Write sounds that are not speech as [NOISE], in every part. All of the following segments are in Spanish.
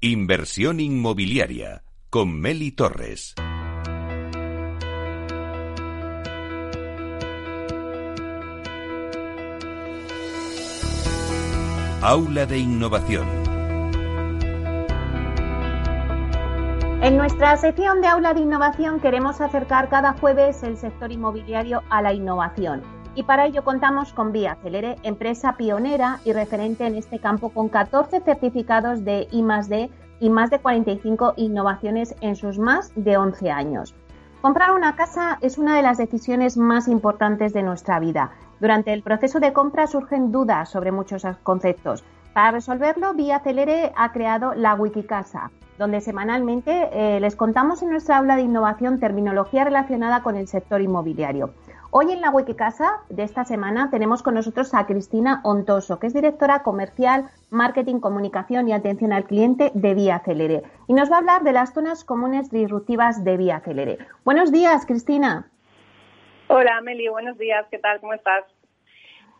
Inversión inmobiliaria con Meli Torres. Aula de Innovación. En nuestra sección de Aula de Innovación queremos acercar cada jueves el sector inmobiliario a la innovación. Y para ello contamos con Vía Celere, empresa pionera y referente en este campo con 14 certificados de I+D y más de 45 innovaciones en sus más de 11 años. Comprar una casa es una de las decisiones más importantes de nuestra vida. Durante el proceso de compra surgen dudas sobre muchos conceptos. Para resolverlo, Vía Celere ha creado la Wikicasa, donde semanalmente eh, les contamos en nuestra aula de innovación terminología relacionada con el sector inmobiliario. Hoy en la Wikicasa de esta semana tenemos con nosotros a Cristina Ontoso, que es directora comercial, marketing, comunicación y atención al cliente de Vía Celere. Y nos va a hablar de las zonas comunes disruptivas de Vía Celere. Buenos días, Cristina. Hola, Meli, buenos días. ¿Qué tal? ¿Cómo estás?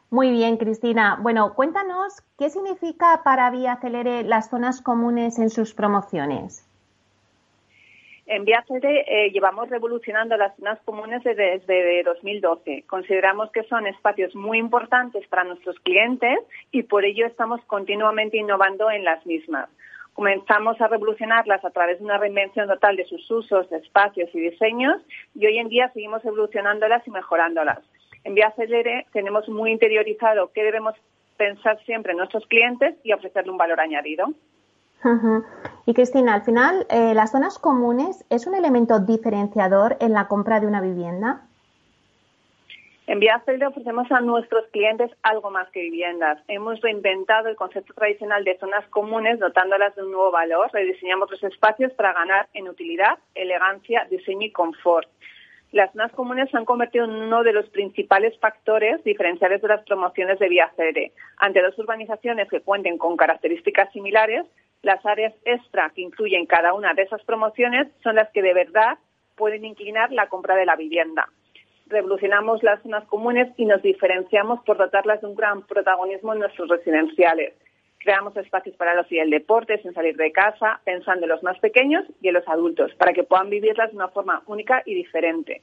Muy bien, Cristina. Bueno, cuéntanos qué significa para Vía Celere las zonas comunes en sus promociones. En Viacere eh, llevamos revolucionando las zonas comunes desde, 2012. Consideramos que son espacios muy importantes para nuestros clientes y por ello estamos continuamente innovando en las mismas. Comenzamos a revolucionarlas a través de una reinvención total de sus usos, espacios y diseños y hoy en día seguimos evolucionándolas y mejorándolas. En Viacere tenemos muy interiorizado qué debemos pensar siempre en nuestros clientes y ofrecerle un valor añadido. Y Cristina, al final, eh, ¿las zonas comunes es un elemento diferenciador en la compra de una vivienda? En Viacel ofrecemos a nuestros clientes algo más que viviendas. Hemos reinventado el concepto tradicional de zonas comunes dotándolas de un nuevo valor. Rediseñamos los espacios para ganar en utilidad, elegancia, diseño y confort. Las zonas comunes se han convertido en uno de los principales factores diferenciales de las promociones de Viacere. Ante dos urbanizaciones que cuenten con características similares, las áreas extra que incluyen cada una de esas promociones son las que de verdad pueden inclinar la compra de la vivienda. Revolucionamos las zonas comunes y nos diferenciamos por dotarlas de un gran protagonismo en nuestros residenciales. Creamos espacios para los y el deporte sin salir de casa, pensando en los más pequeños y en los adultos, para que puedan vivirlas de una forma única y diferente.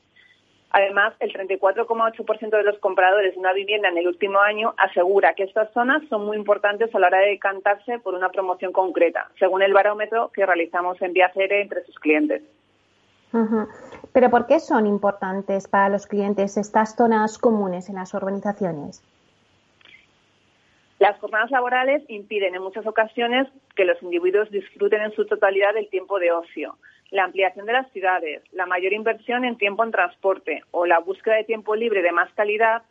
Además, el 34,8% de los compradores de una vivienda en el último año asegura que estas zonas son muy importantes a la hora de decantarse por una promoción concreta, según el barómetro que realizamos en Viacere entre sus clientes. Pero ¿por qué son importantes para los clientes estas zonas comunes en las urbanizaciones? Las jornadas laborales impiden en muchas ocasiones que los individuos disfruten en su totalidad del tiempo de ocio la ampliación de las ciudades, la mayor inversión en tiempo en transporte o la búsqueda de tiempo libre de más calidad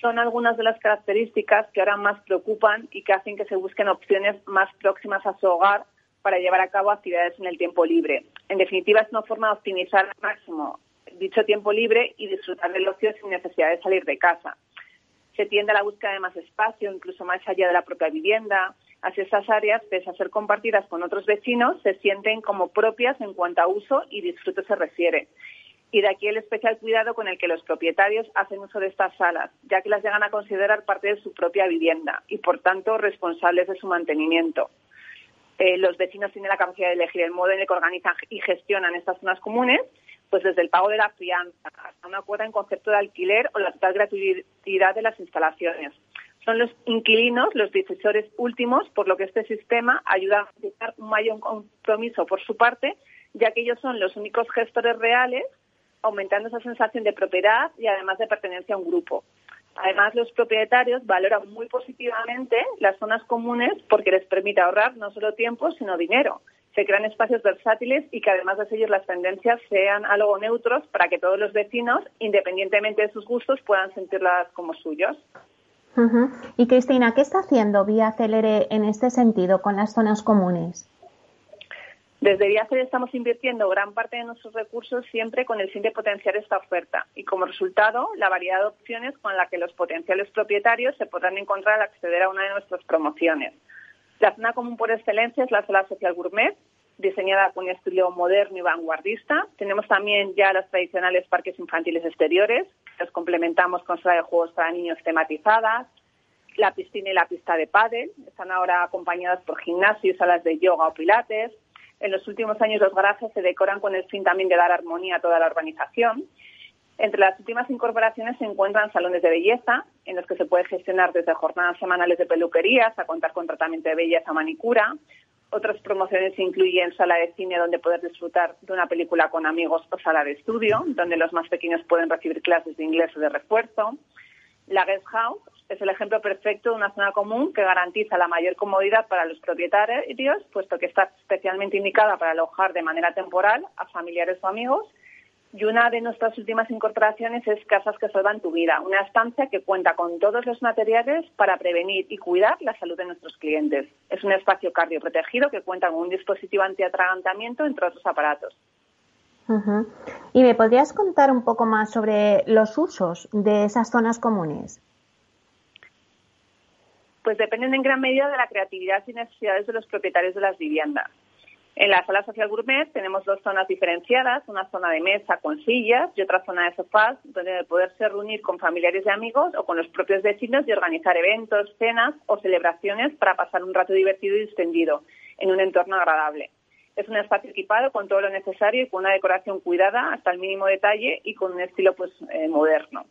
son algunas de las características que ahora más preocupan y que hacen que se busquen opciones más próximas a su hogar para llevar a cabo actividades en el tiempo libre. En definitiva, es una forma de optimizar al máximo dicho tiempo libre y disfrutar del ocio sin necesidad de salir de casa. Se tiende a la búsqueda de más espacio, incluso más allá de la propia vivienda, Así estas áreas, pese a ser compartidas con otros vecinos, se sienten como propias en cuanto a uso y disfrute se refiere. Y de aquí el especial cuidado con el que los propietarios hacen uso de estas salas, ya que las llegan a considerar parte de su propia vivienda y, por tanto, responsables de su mantenimiento. Eh, los vecinos tienen la capacidad de elegir el modo en el que organizan y gestionan estas zonas comunes, pues desde el pago de la fianza hasta una cuota en concepto de alquiler o la total gratuidad de las instalaciones son los inquilinos los decisores últimos, por lo que este sistema ayuda a garantizar un mayor compromiso por su parte, ya que ellos son los únicos gestores reales, aumentando esa sensación de propiedad y además de pertenencia a un grupo. Además, los propietarios valoran muy positivamente las zonas comunes porque les permite ahorrar no solo tiempo, sino dinero. Se crean espacios versátiles y que además de seguir las tendencias sean algo neutros para que todos los vecinos, independientemente de sus gustos, puedan sentirlas como suyos. Y Cristina, ¿qué está haciendo Vía Celere en este sentido con las zonas comunes? Desde Vía Celere estamos invirtiendo gran parte de nuestros recursos siempre con el fin de potenciar esta oferta y como resultado la variedad de opciones con la que los potenciales propietarios se podrán encontrar al acceder a una de nuestras promociones. La zona común por excelencia es la sala social gourmet, diseñada con estilo moderno y vanguardista. Tenemos también ya los tradicionales parques infantiles exteriores, los complementamos con sala de juegos para niños tematizadas. La piscina y la pista de pádel están ahora acompañadas por gimnasios, salas de yoga o pilates. En los últimos años los garajes se decoran con el fin también de dar armonía a toda la urbanización. Entre las últimas incorporaciones se encuentran salones de belleza, en los que se puede gestionar desde jornadas semanales de peluquerías a contar con tratamiento de belleza manicura. Otras promociones incluyen sala de cine donde poder disfrutar de una película con amigos o sala de estudio, donde los más pequeños pueden recibir clases de inglés o de refuerzo. La guest house es el ejemplo perfecto de una zona común que garantiza la mayor comodidad para los propietarios, puesto que está especialmente indicada para alojar de manera temporal a familiares o amigos. Y una de nuestras últimas incorporaciones es Casas que salvan tu vida, una estancia que cuenta con todos los materiales para prevenir y cuidar la salud de nuestros clientes. Es un espacio cardioprotegido que cuenta con un dispositivo antiatragantamiento, entre otros aparatos. ¿Y me podrías contar un poco más sobre los usos de esas zonas comunes? Pues dependen en gran medida de la creatividad y necesidades de los propietarios de las viviendas. En la sala social gourmet tenemos dos zonas diferenciadas, una zona de mesa con sillas y otra zona de sofás, donde poderse reunir con familiares y amigos o con los propios vecinos y organizar eventos, cenas o celebraciones para pasar un rato divertido y extendido en un entorno agradable. Es un espacio equipado con todo lo necesario y con una decoración cuidada hasta el mínimo detalle y con un estilo pues eh, moderno.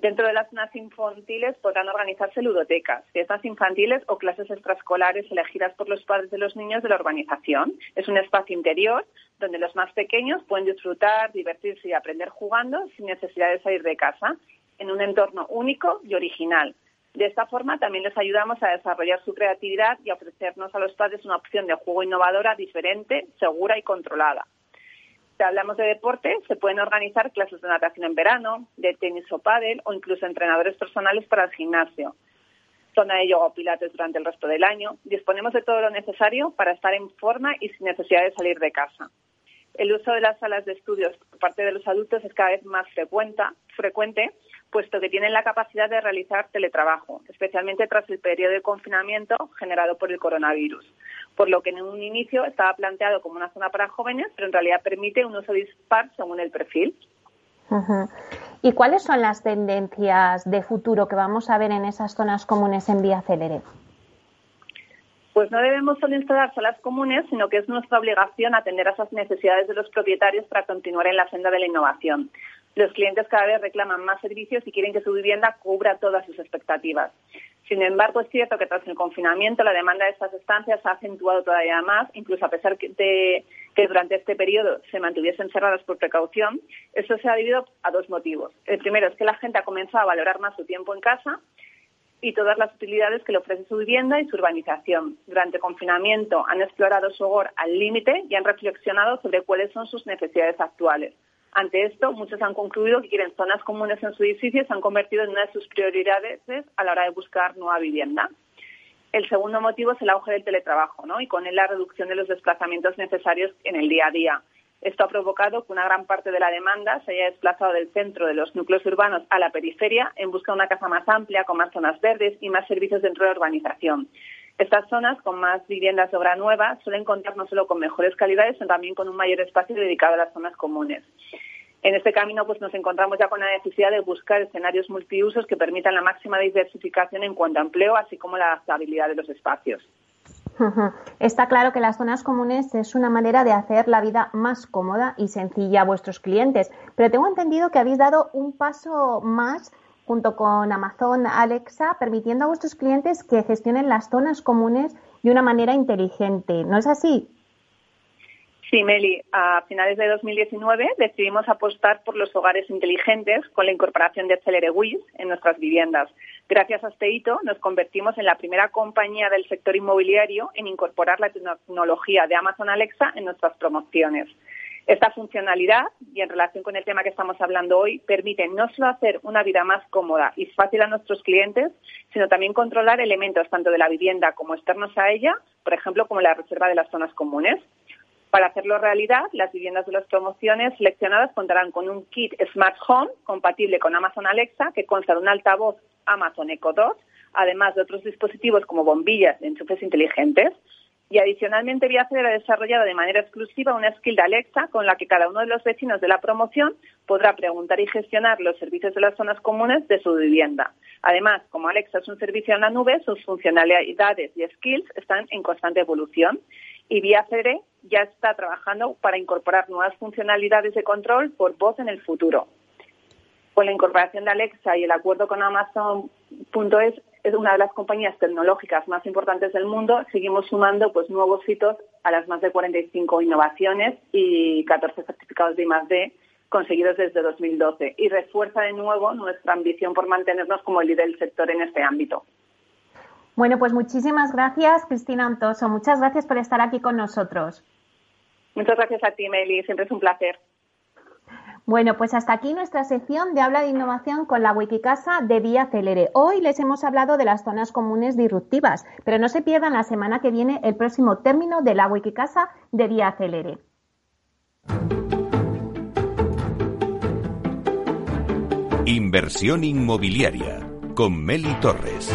Dentro de las zonas infantiles podrán organizarse ludotecas, fiestas infantiles o clases extraescolares elegidas por los padres de los niños de la urbanización. Es un espacio interior donde los más pequeños pueden disfrutar, divertirse y aprender jugando sin necesidad de salir de casa, en un entorno único y original. De esta forma también les ayudamos a desarrollar su creatividad y a ofrecernos a los padres una opción de juego innovadora, diferente, segura y controlada. Si hablamos de deporte, se pueden organizar clases de natación en verano, de tenis o pádel o incluso entrenadores personales para el gimnasio. Zona de yoga o pilates durante el resto del año. Disponemos de todo lo necesario para estar en forma y sin necesidad de salir de casa. El uso de las salas de estudios por parte de los adultos es cada vez más frecuente, puesto que tienen la capacidad de realizar teletrabajo, especialmente tras el periodo de confinamiento generado por el coronavirus por lo que en un inicio estaba planteado como una zona para jóvenes, pero en realidad permite un uso dispar según el perfil. ¿Y cuáles son las tendencias de futuro que vamos a ver en esas zonas comunes en Vía Célere? Pues no debemos solo instalar salas comunes, sino que es nuestra obligación atender a esas necesidades de los propietarios para continuar en la senda de la innovación. Los clientes cada vez reclaman más servicios y quieren que su vivienda cubra todas sus expectativas. Sin embargo, es cierto que tras el confinamiento la demanda de estas estancias ha acentuado todavía más, incluso a pesar de que durante este periodo se mantuviesen cerradas por precaución. Eso se ha debido a dos motivos. El primero es que la gente ha comenzado a valorar más su tiempo en casa y todas las utilidades que le ofrece su vivienda y su urbanización. Durante el confinamiento han explorado su hogar al límite y han reflexionado sobre cuáles son sus necesidades actuales. Ante esto, muchos han concluido que quieren zonas comunes en su edificio y se han convertido en una de sus prioridades a la hora de buscar nueva vivienda. El segundo motivo es el auge del teletrabajo ¿no? y con él la reducción de los desplazamientos necesarios en el día a día. Esto ha provocado que una gran parte de la demanda se haya desplazado del centro de los núcleos urbanos a la periferia en busca de una casa más amplia, con más zonas verdes y más servicios dentro de la urbanización. Estas zonas, con más viviendas de obra nueva, suelen contar no solo con mejores calidades, sino también con un mayor espacio dedicado a las zonas comunes. En este camino pues nos encontramos ya con la necesidad de buscar escenarios multiusos que permitan la máxima diversificación en cuanto a empleo, así como la adaptabilidad de los espacios. Está claro que las zonas comunes es una manera de hacer la vida más cómoda y sencilla a vuestros clientes, pero tengo entendido que habéis dado un paso más junto con Amazon Alexa, permitiendo a vuestros clientes que gestionen las zonas comunes de una manera inteligente. ¿No es así? Sí, Meli, a finales de 2019 decidimos apostar por los hogares inteligentes con la incorporación de Celere en nuestras viviendas. Gracias a este hito nos convertimos en la primera compañía del sector inmobiliario en incorporar la tecnología de Amazon Alexa en nuestras promociones. Esta funcionalidad, y en relación con el tema que estamos hablando hoy, permite no solo hacer una vida más cómoda y fácil a nuestros clientes, sino también controlar elementos tanto de la vivienda como externos a ella, por ejemplo, como la reserva de las zonas comunes. Para hacerlo realidad, las viviendas de las promociones seleccionadas contarán con un kit Smart Home compatible con Amazon Alexa que consta de un altavoz Amazon Echo Dot, además de otros dispositivos como bombillas enchufes inteligentes. Y adicionalmente, Viacer ha desarrollado de manera exclusiva una skill de Alexa con la que cada uno de los vecinos de la promoción podrá preguntar y gestionar los servicios de las zonas comunes de su vivienda. Además, como Alexa es un servicio en la nube, sus funcionalidades y skills están en constante evolución y Viacer ya está trabajando para incorporar nuevas funcionalidades de control por voz en el futuro. Con la incorporación de Alexa y el acuerdo con Amazon.es, es una de las compañías tecnológicas más importantes del mundo, seguimos sumando pues nuevos hitos a las más de 45 innovaciones y 14 certificados de I+D conseguidos desde 2012 y refuerza de nuevo nuestra ambición por mantenernos como líder del sector en este ámbito. Bueno, pues muchísimas gracias, Cristina Antoso. Muchas gracias por estar aquí con nosotros. Muchas gracias a ti, Meli. Siempre es un placer. Bueno, pues hasta aquí nuestra sección de habla de innovación con la Wikicasa de Vía Celere. Hoy les hemos hablado de las zonas comunes disruptivas, pero no se pierdan la semana que viene el próximo término de la Wikicasa de Vía Celere. Inversión inmobiliaria con Meli Torres.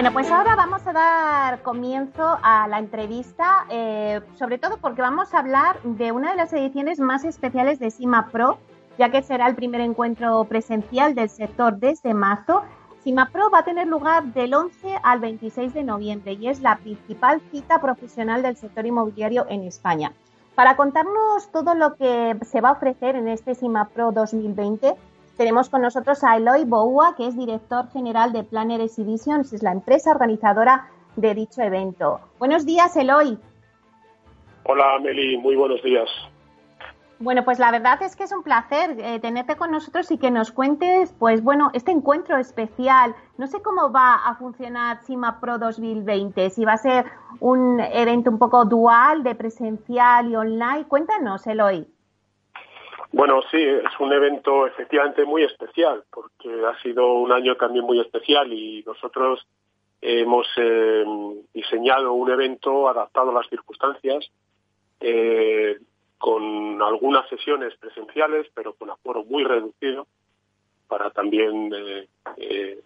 Bueno, pues ahora vamos a dar comienzo a la entrevista, eh, sobre todo porque vamos a hablar de una de las ediciones más especiales de SIMA Pro, ya que será el primer encuentro presencial del sector desde marzo. SIMA Pro va a tener lugar del 11 al 26 de noviembre y es la principal cita profesional del sector inmobiliario en España. Para contarnos todo lo que se va a ofrecer en este SIMA Pro 2020, tenemos con nosotros a Eloy Boua, que es director general de Planner Exhibitions, es la empresa organizadora de dicho evento. Buenos días, Eloy. Hola, Meli, muy buenos días. Bueno, pues la verdad es que es un placer eh, tenerte con nosotros y que nos cuentes, pues bueno, este encuentro especial. No sé cómo va a funcionar CIMA Pro 2020, si va a ser un evento un poco dual de presencial y online. Cuéntanos, Eloy. Bueno, sí, es un evento efectivamente muy especial, porque ha sido un año también muy especial y nosotros hemos eh, diseñado un evento adaptado a las circunstancias, eh, con algunas sesiones presenciales, pero con aforo muy reducido, para también, eh,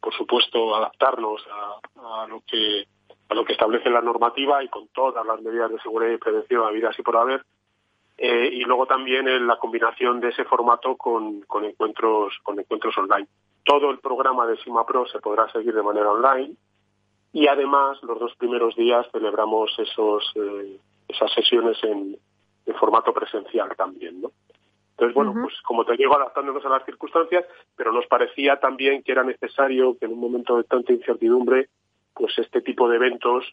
por supuesto, adaptarnos a, lo que a lo que establece la normativa y con todas las medidas de seguridad y prevención habidas y por haber eh, y luego también en la combinación de ese formato con, con, encuentros con encuentros online. Todo el programa de Sima Pro se podrá seguir de manera online y además los dos primeros días celebramos esos eh, esas sesiones en, formato presencial también, ¿no? Entonces, bueno, pues como te digo, adaptándonos a las circunstancias, pero nos parecía también que era necesario que en un momento de tanta incertidumbre, pues este tipo de eventos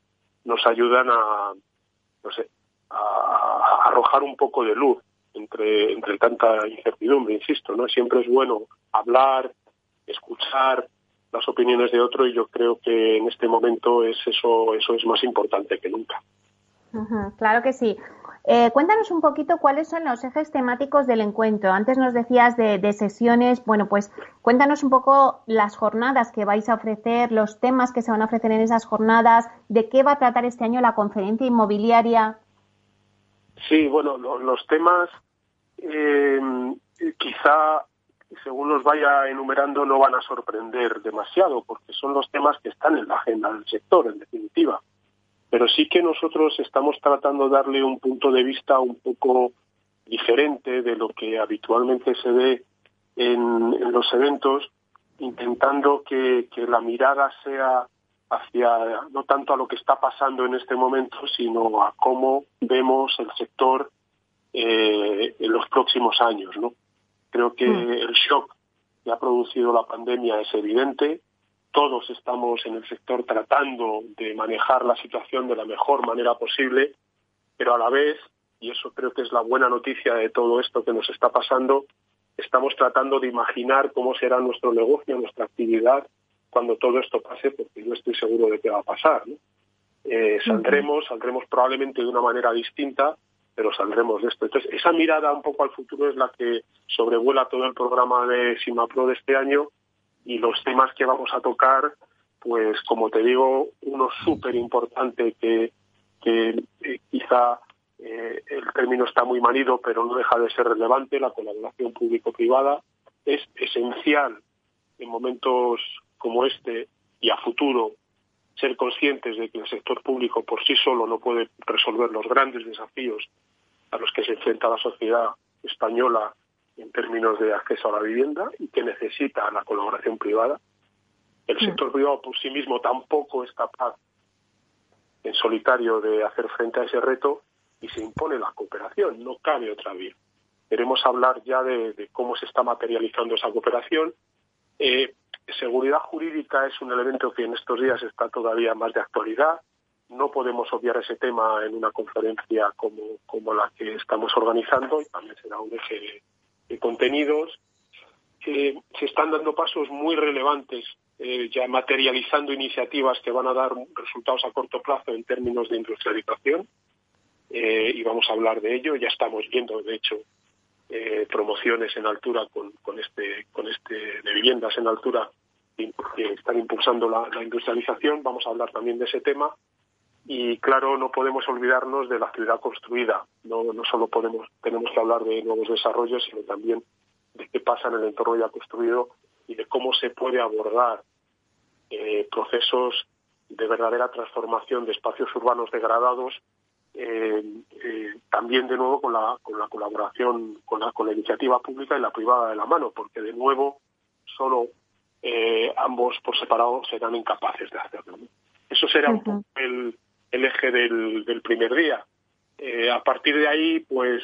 nos ayudan a, no sé, a, arrojar un poco de luz entre, entre tanta incertidumbre, insisto, ¿no? Siempre es bueno hablar, escuchar las opiniones de otro y yo creo que en este momento es eso, eso es más importante que nunca. claro que sí. Eh, cuéntanos un poquito cuáles son los ejes temáticos del encuentro. Antes nos decías de, de, sesiones. Bueno, pues cuéntanos un poco las jornadas que vais a ofrecer, los temas que se van a ofrecer en esas jornadas, de qué va a tratar este año la conferencia inmobiliaria. Sí, bueno, los temas eh, quizá según los vaya enumerando no van a sorprender demasiado porque son los temas que están en la agenda del sector en definitiva. Pero sí que nosotros estamos tratando de darle un punto de vista un poco diferente de lo que habitualmente se ve en, los eventos, intentando que la mirada sea hacia no tanto a lo que está pasando en este momento, sino a cómo vemos el sector eh, en los próximos años. ¿no? Creo que mm. el shock que ha producido la pandemia es evidente. Todos estamos en el sector tratando de manejar la situación de la mejor manera posible, pero a la vez, y eso creo que es la buena noticia de todo esto que nos está pasando, estamos tratando de imaginar cómo será nuestro negocio, nuestra actividad cuando todo esto pase, porque yo estoy seguro de que va a pasar. Eh, saldremos, saldremos probablemente de una manera distinta, pero saldremos de esto. Entonces, esa mirada un poco al futuro es la que sobrevuela todo el programa de SIMAPRO de este año y los temas que vamos a tocar, pues como te digo, uno súper importante que, que eh, quizá eh, el término está muy manido, pero no deja de ser relevante. La colaboración público-privada es esencial en momentos como este y a futuro ser conscientes de que el sector público por sí solo no puede resolver los grandes desafíos a los que se enfrenta la sociedad española en términos de acceso a la vivienda y que necesita la colaboración privada. El sector privado por sí mismo tampoco es capaz en solitario de hacer frente a ese reto y se impone la cooperación, no cabe otra vía. Queremos hablar ya de, cómo se está materializando esa cooperación. Eh, seguridad jurídica es un elemento que en estos días está todavía más de actualidad. No podemos obviar ese tema en una conferencia como, como la que estamos organizando y también será un eje de, contenidos. Eh, se están dando pasos muy relevantes eh, ya materializando iniciativas que van a dar resultados a corto plazo en términos de industrialización eh, y vamos a hablar de ello. Ya estamos viendo, de hecho, eh, promociones en altura con, este con este de viviendas en altura que están impulsando la, industrialización. Vamos a hablar también de ese tema y claro no podemos olvidarnos de la ciudad construida. No, no solo podemos tenemos que hablar de nuevos desarrollos, sino también de qué pasa en el entorno ya construido y de cómo se puede abordar eh, procesos de verdadera transformación de espacios urbanos degradados, eh, eh, también de nuevo con la, con la colaboración con la, con la iniciativa pública y la privada de la mano, porque de nuevo solo ambos por separado serán incapaces de hacerlo. Eso será un poco el, el eje del, del primer día. a partir de ahí, pues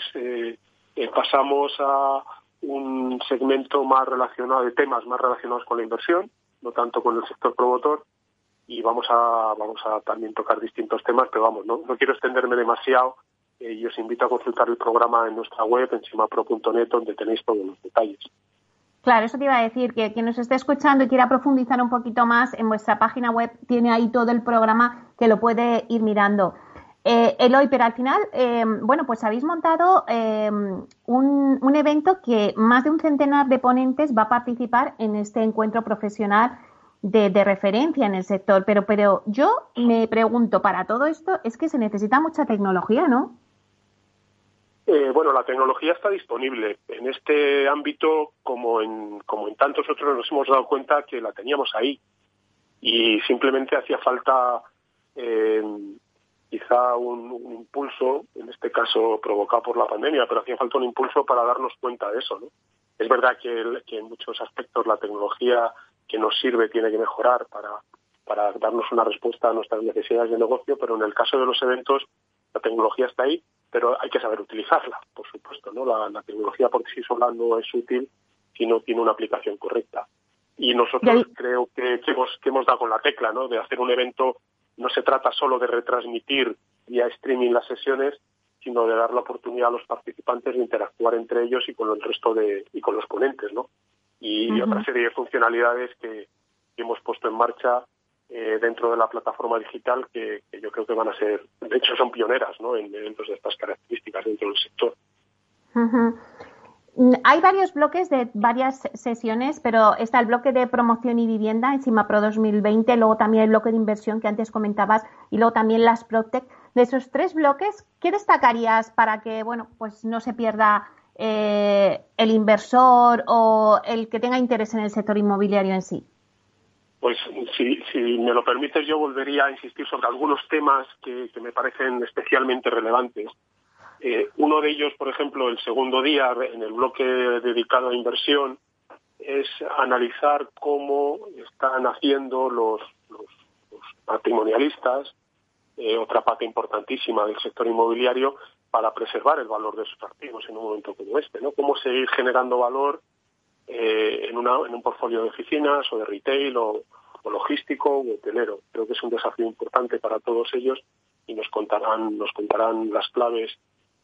pasamos a un segmento más relacionado de temas más relacionados con la inversión, no tanto con el sector promotor y vamos a vamos a también tocar distintos temas, pero vamos, no, no quiero extenderme demasiado eh, y os invito a consultar el programa en nuestra web, encimapro.net, donde tenéis todos los detalles. Claro, eso te iba a decir, que quien nos esté escuchando y quiera profundizar un poquito más, en vuestra página web tiene ahí todo el programa que lo puede ir mirando. Eh, Eloy, pero al final, eh, bueno, pues habéis montado eh, un, un, evento que más de un centenar de ponentes va a participar en este encuentro profesional de, referencia en el sector. Pero, pero yo me pregunto, para todo esto es que se necesita mucha tecnología, ¿no? bueno, la tecnología está disponible. En este ámbito, como en, como en tantos otros, nos hemos dado cuenta que la teníamos ahí. Y simplemente hacía falta quizá un, impulso, en este caso provocado por la pandemia, pero hacía falta un impulso para darnos cuenta de eso. ¿no? Es verdad que, que, en muchos aspectos la tecnología que nos sirve tiene que mejorar para, para darnos una respuesta a nuestras necesidades de negocio, pero en el caso de los eventos la tecnología está ahí, pero hay que saber utilizarla, por supuesto. ¿no? La, tecnología por sí sola no es útil si no tiene una aplicación correcta. Y nosotros creo que, que, hemos, que hemos dado con la tecla ¿no? de hacer un evento no se trata solo de retransmitir vía streaming las sesiones, sino de dar la oportunidad a los participantes de interactuar entre ellos y con el resto de y con los ponentes, ¿no? Y, otra serie de funcionalidades que, hemos puesto en marcha eh, dentro de la plataforma digital que, yo creo que van a ser, de hecho, son pioneras, ¿no? En eventos de estas características dentro del sector. Mm, hay varios bloques de varias sesiones, pero está el bloque de promoción y vivienda encima Pro 2020, luego también el bloque de inversión que antes comentabas y luego también las Protec. De esos tres bloques, ¿qué destacarías para que bueno, pues no se pierda eh, el inversor o el que tenga interés en el sector inmobiliario en sí? Pues si, me lo permites, yo volvería a insistir sobre algunos temas que me parecen especialmente relevantes. Eh, uno de ellos, por ejemplo, el segundo día, en el bloque dedicado a inversión, es analizar cómo están haciendo los, patrimonialistas, eh, otra parte importantísima del sector inmobiliario, para preservar el valor de sus activos en un momento como este, ¿no? Cómo seguir generando valor eh, en, una, en un portfolio de oficinas o de retail o, logístico o hotelero. Creo que es un desafío importante para todos ellos y nos contarán, nos contarán las claves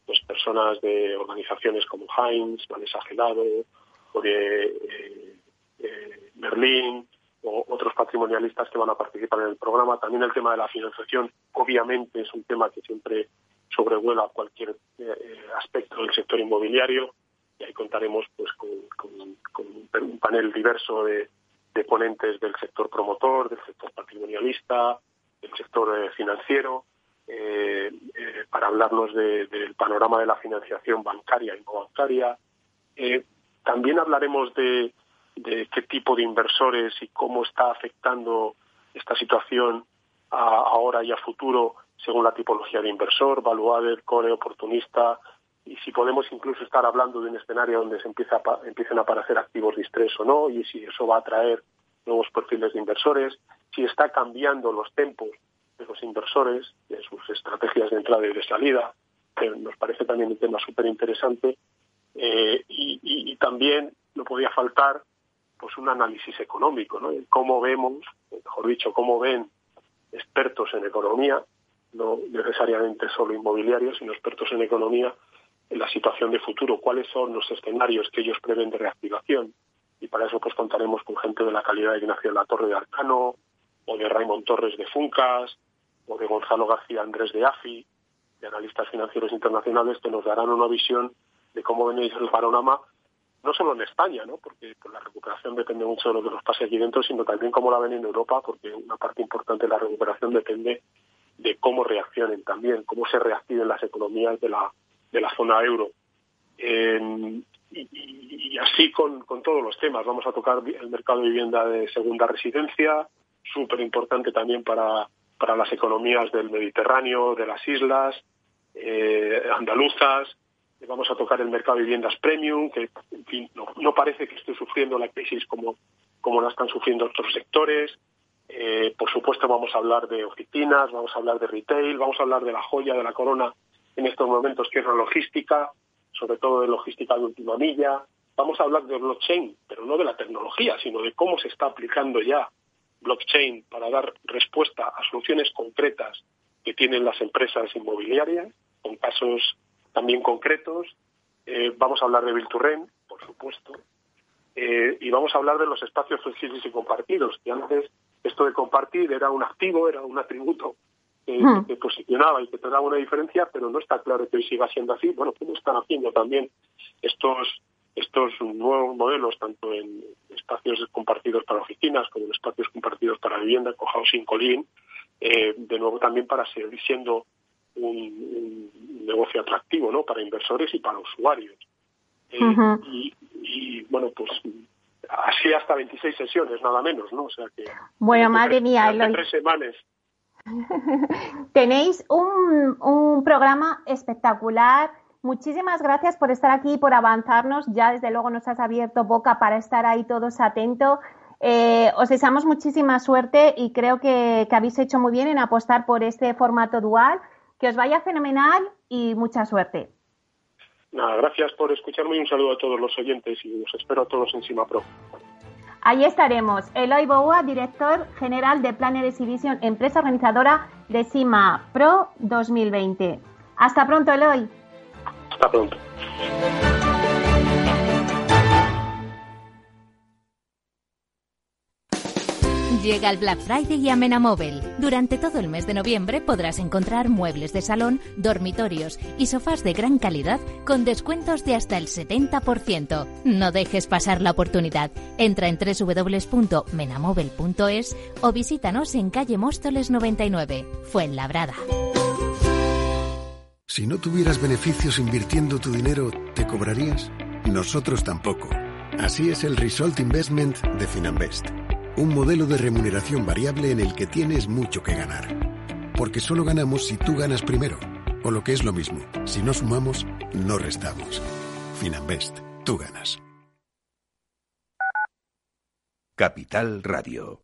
pues personas de organizaciones como Heinz, Vanessa Gelado, o de eh, eh, Berlín, o otros patrimonialistas que van a participar en el programa. También el tema de la financiación, obviamente, es un tema que siempre sobrevuela cualquier eh, aspecto del sector inmobiliario y ahí contaremos pues con, un panel diverso de, de, ponentes del sector promotor, del sector patrimonialista, del sector financiero eh, eh, para hablarnos del panorama de la financiación bancaria y no bancaria. también hablaremos de, qué tipo de inversores y cómo está afectando esta situación ahora y a futuro según la tipología de inversor, valuader, core, oportunista, y si podemos incluso estar hablando de un escenario donde se empieza empiecen a aparecer activos de estrés o no, y si eso va a atraer nuevos perfiles de inversores, si está cambiando los tempos de los inversores, de sus estrategias de entrada y de salida, que nos parece también un tema súper interesante, eh, y, también no podía faltar pues un análisis económico, ¿no? Cómo vemos, mejor dicho, cómo ven expertos en economía, no necesariamente solo inmobiliarios, sino expertos en economía, en la situación de futuro, cuáles son los escenarios que ellos prevén de reactivación. Y para eso pues contaremos con gente de la calidad de Ignacio de la Torre de Arcano, o de Raymond Torres de Funcas, o de Gonzalo García Andrés de AFI, de analistas financieros internacionales que nos darán una visión de cómo venéis el panorama, no solo en España, ¿no? porque pues, la recuperación depende mucho de lo que nos pase aquí dentro, sino también cómo la ven en Europa, porque una parte importante de la recuperación depende de cómo reaccionen también, cómo se reactiven las economías de la, de la zona euro. y, así con, todos los temas. Vamos a tocar el mercado de vivienda de segunda residencia, súper importante también para, para las economías del Mediterráneo, de las islas, eh, andaluzas. Vamos a tocar el mercado de viviendas premium, que en fin, no, no parece que esté sufriendo la crisis como, como la están sufriendo otros sectores. Eh, por supuesto, vamos a hablar de oficinas, vamos a hablar de retail, vamos a hablar de la joya de la corona en estos momentos, que es la logística, sobre todo de logística de última milla. Vamos a hablar de blockchain, pero no de la tecnología, sino de cómo se está aplicando ya blockchain para dar respuesta a soluciones concretas que tienen las empresas inmobiliarias, con casos también concretos. Eh, vamos a hablar de Bilturren, por supuesto, eh, y vamos a hablar de los espacios flexibles y compartidos, que antes esto de compartir era un activo, era un atributo hmm. que, posicionaba y que te daba una diferencia, pero no está claro que hoy siga siendo así. Bueno, ¿cómo están haciendo también estos estos nuevos modelos, tanto en espacios compartidos para oficinas como en espacios compartidos para vivienda, con Housing Colin, eh, de nuevo también para seguir siendo un, negocio atractivo ¿no? para inversores y para usuarios. Eh, y, bueno, pues así hasta 26 sesiones, nada menos, ¿no? O sea que. Bueno, madre mía, tres semanas. [LAUGHS] Tenéis un, un programa espectacular. Muchísimas gracias por estar aquí y por avanzarnos. Ya desde luego nos has abierto boca para estar ahí todos atentos. Eh, os deseamos muchísima suerte y creo que, que, habéis hecho muy bien en apostar por este formato dual. Que os vaya fenomenal y mucha suerte. Nada, gracias por escucharme y un saludo a todos los oyentes y os espero a todos en Cima Pro. Ahí estaremos. Eloy Boua, director general de Planner Exhibition, empresa organizadora de Cima Pro 2020. Hasta pronto, Eloy. Hasta pronto. Llega el Black Friday y a Menamóvil. Durante todo el mes de noviembre podrás encontrar muebles de salón, dormitorios y sofás de gran calidad con descuentos de hasta el 70%. No dejes pasar la oportunidad. Entra en www.menamóvil.es o visítanos en calle Móstoles 99, Fuenlabrada. Si no tuvieras beneficios invirtiendo tu dinero, ¿te cobrarías? Nosotros tampoco. Así es el Result Investment de Finanbest un modelo de remuneración variable en el que tienes mucho que ganar. Porque solo ganamos si tú ganas primero. O lo que es lo mismo, si no sumamos, no restamos. Finanbest, tú ganas. Capital Radio.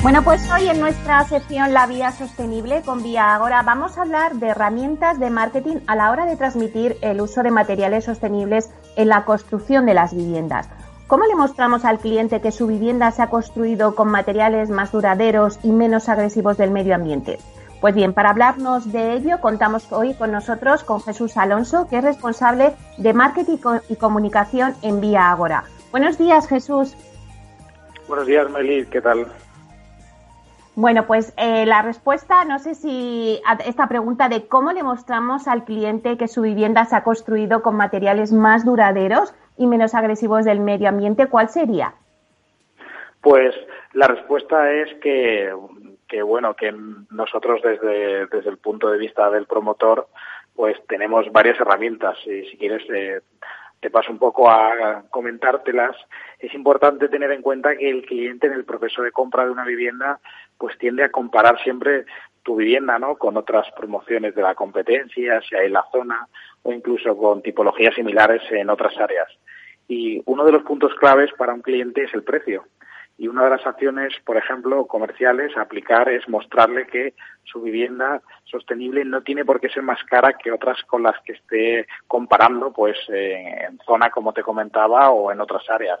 Bueno, pues hoy en nuestra sección La Vía Sostenible con Vía Agora vamos a hablar de herramientas de marketing a la hora de transmitir el uso de materiales sostenibles en la construcción de las viviendas. ¿Cómo le mostramos al cliente que su vivienda se ha construido con materiales más duraderos y menos agresivos del medio ambiente? Pues bien, para hablarnos de ello contamos hoy con nosotros con Jesús Alonso, que es responsable de marketing y comunicación en Vía Agora. Buenos días, Jesús. Buenos días, Meli, ¿qué tal? Bueno, pues eh, la respuesta, no sé si a esta pregunta de cómo le mostramos al cliente que su vivienda se ha construido con materiales más duraderos y menos agresivos del medio ambiente, ¿cuál sería? Pues la respuesta es que, bueno, que nosotros desde, desde el punto de vista del promotor, pues tenemos varias herramientas. Y si quieres, eh, te paso un poco a comentártelas. Es importante tener en cuenta que el cliente en el proceso de compra de una vivienda pues tiende a comparar siempre tu vivienda ¿no? con otras promociones de la competencia, si hay la zona o incluso con tipologías similares en otras áreas. Y uno de los puntos claves para un cliente es el precio. Y una de las acciones, por ejemplo, comerciales a aplicar es mostrarle que su vivienda sostenible no tiene por qué ser más cara que otras con las que esté comparando, pues en zona, como te comentaba, o en otras áreas.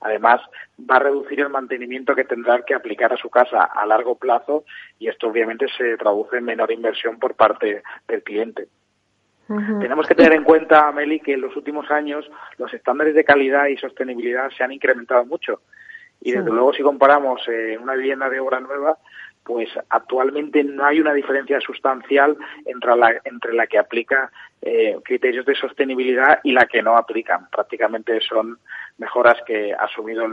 Además, va a reducir el mantenimiento que tendrá que aplicar a su casa a largo plazo y esto obviamente se traduce en menor inversión por parte del cliente. Tenemos que tener en cuenta, Meli, que en los últimos años los estándares de calidad y sostenibilidad se han incrementado mucho. Y desde luego, si comparamos eh, una vivienda de obra nueva, pues actualmente no hay una diferencia sustancial entre la, entre la que aplica eh, criterios de sostenibilidad y la que no aplican. Prácticamente son mejoras que ha asumido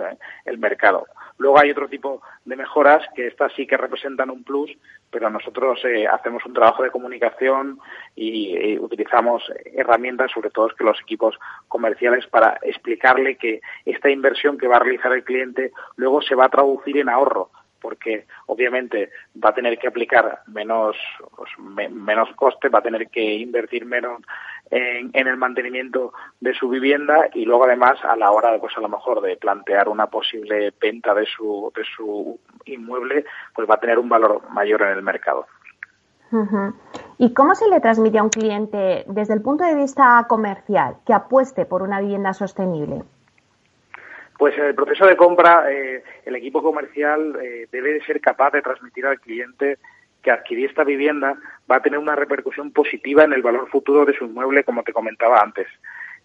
el, mercado. Luego hay otro tipo de mejoras que estas sí que representan un plus, pero nosotros eh, hacemos un trabajo de comunicación y, utilizamos herramientas, sobre todo que los equipos comerciales, para explicarle que esta inversión que va a realizar el cliente luego se va a traducir en ahorro porque obviamente va a tener que aplicar menos pues, menos coste, va a tener que invertir menos en, el mantenimiento de su vivienda y luego además a la hora pues a lo mejor de plantear una posible venta de su de su inmueble pues va a tener un valor mayor en el mercado. ¿Y cómo se le transmite a un cliente desde el punto de vista comercial que apueste por una vivienda sostenible? Pues en el proceso de compra, eh, el equipo comercial eh, debe de ser capaz de transmitir al cliente que adquirir esta vivienda va a tener una repercusión positiva en el valor futuro de su inmueble, como te comentaba antes.